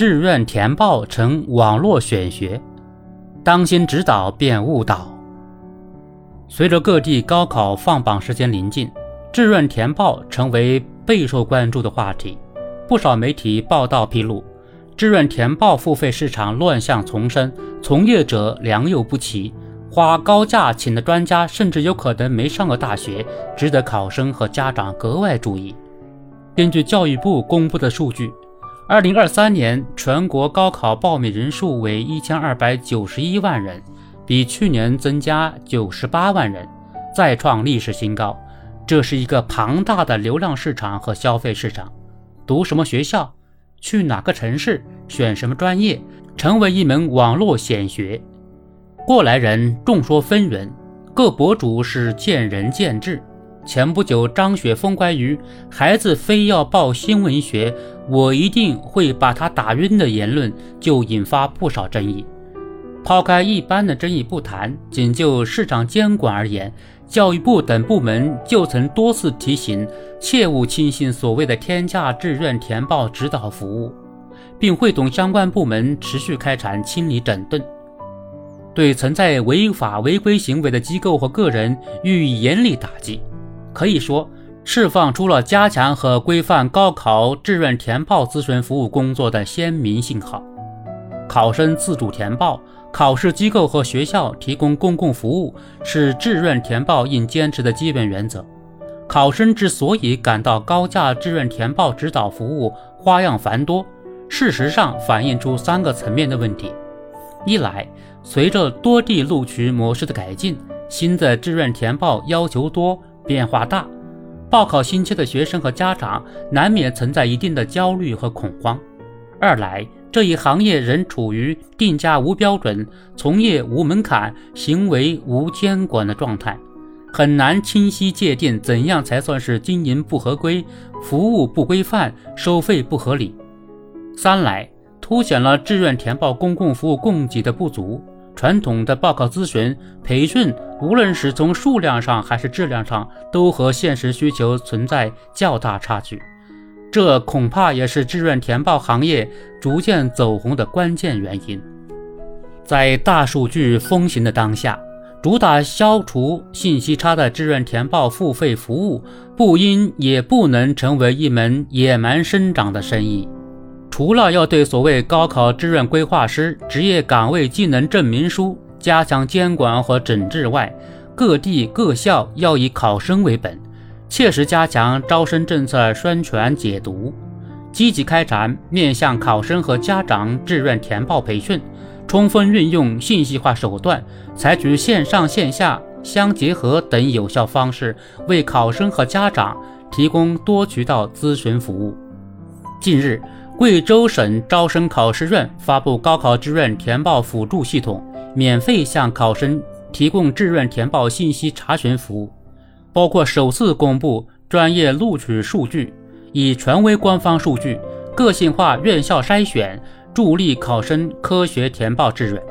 志愿填报成网络选学，当心指导变误导。随着各地高考放榜时间临近，志愿填报成为备受关注的话题。不少媒体报道披露，志愿填报付费市场乱象丛生，从业者良莠不齐，花高价请的专家甚至有可能没上过大学，值得考生和家长格外注意。根据教育部公布的数据。二零二三年全国高考报名人数为一千二百九十一万人，比去年增加九十八万人，再创历史新高。这是一个庞大的流量市场和消费市场。读什么学校，去哪个城市，选什么专业，成为一门网络显学。过来人众说纷纭，各博主是见仁见智。前不久，张雪峰关于孩子非要报新闻学，我一定会把他打晕的言论，就引发不少争议。抛开一般的争议不谈，仅就市场监管而言，教育部等部门就曾多次提醒，切勿轻信所谓的天价志愿填报指导服务，并会同相关部门持续开展清理整顿，对存在违法违规行为的机构和个人予以严厉打击。可以说，释放出了加强和规范高考志愿填报咨询服务工作的鲜明信号。考生自主填报，考试机构和学校提供公共服务，是志愿填报应坚持的基本原则。考生之所以感到高价志愿填报指导服务花样繁多，事实上反映出三个层面的问题：一来，随着多地录取模式的改进，新的志愿填报要求多。变化大，报考心切的学生和家长难免存在一定的焦虑和恐慌。二来，这一行业仍处于定价无标准、从业无门槛、行为无监管的状态，很难清晰界定怎样才算是经营不合规、服务不规范、收费不合理。三来，凸显了志愿填报公共服务供给的不足。传统的报考咨询培训，无论是从数量上还是质量上，都和现实需求存在较大差距。这恐怕也是志愿填报行业逐渐走红的关键原因。在大数据风行的当下，主打消除信息差的志愿填报付费服务，不应也不能成为一门野蛮生长的生意。除了要对所谓高考志愿规划师职业岗位技能证明书加强监管和整治外，各地各校要以考生为本，切实加强招生政策宣传解读，积极开展面向考生和家长志愿填报培训，充分运用信息化手段，采取线上线下相结合等有效方式，为考生和家长提供多渠道咨询服务。近日。贵州省招生考试院发布高考志愿填报辅助系统，免费向考生提供志愿填报信息查询服务，包括首次公布专业录取数据，以权威官方数据个性化院校筛选，助力考生科学填报志愿。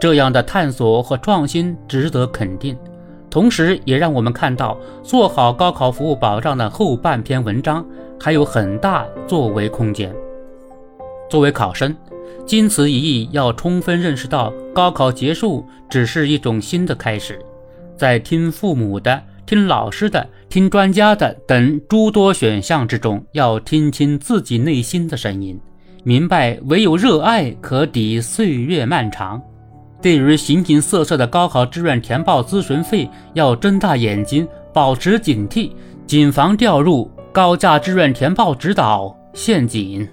这样的探索和创新值得肯定，同时也让我们看到做好高考服务保障的后半篇文章还有很大作为空间。作为考生，经此一役，要充分认识到高考结束只是一种新的开始。在听父母的、听老师的、听专家的等诸多选项之中，要听清自己内心的声音，明白唯有热爱可抵岁月漫长。对于形形色色的高考志愿填报咨询费，要睁大眼睛，保持警惕，谨防掉入高价志愿填报指导陷阱。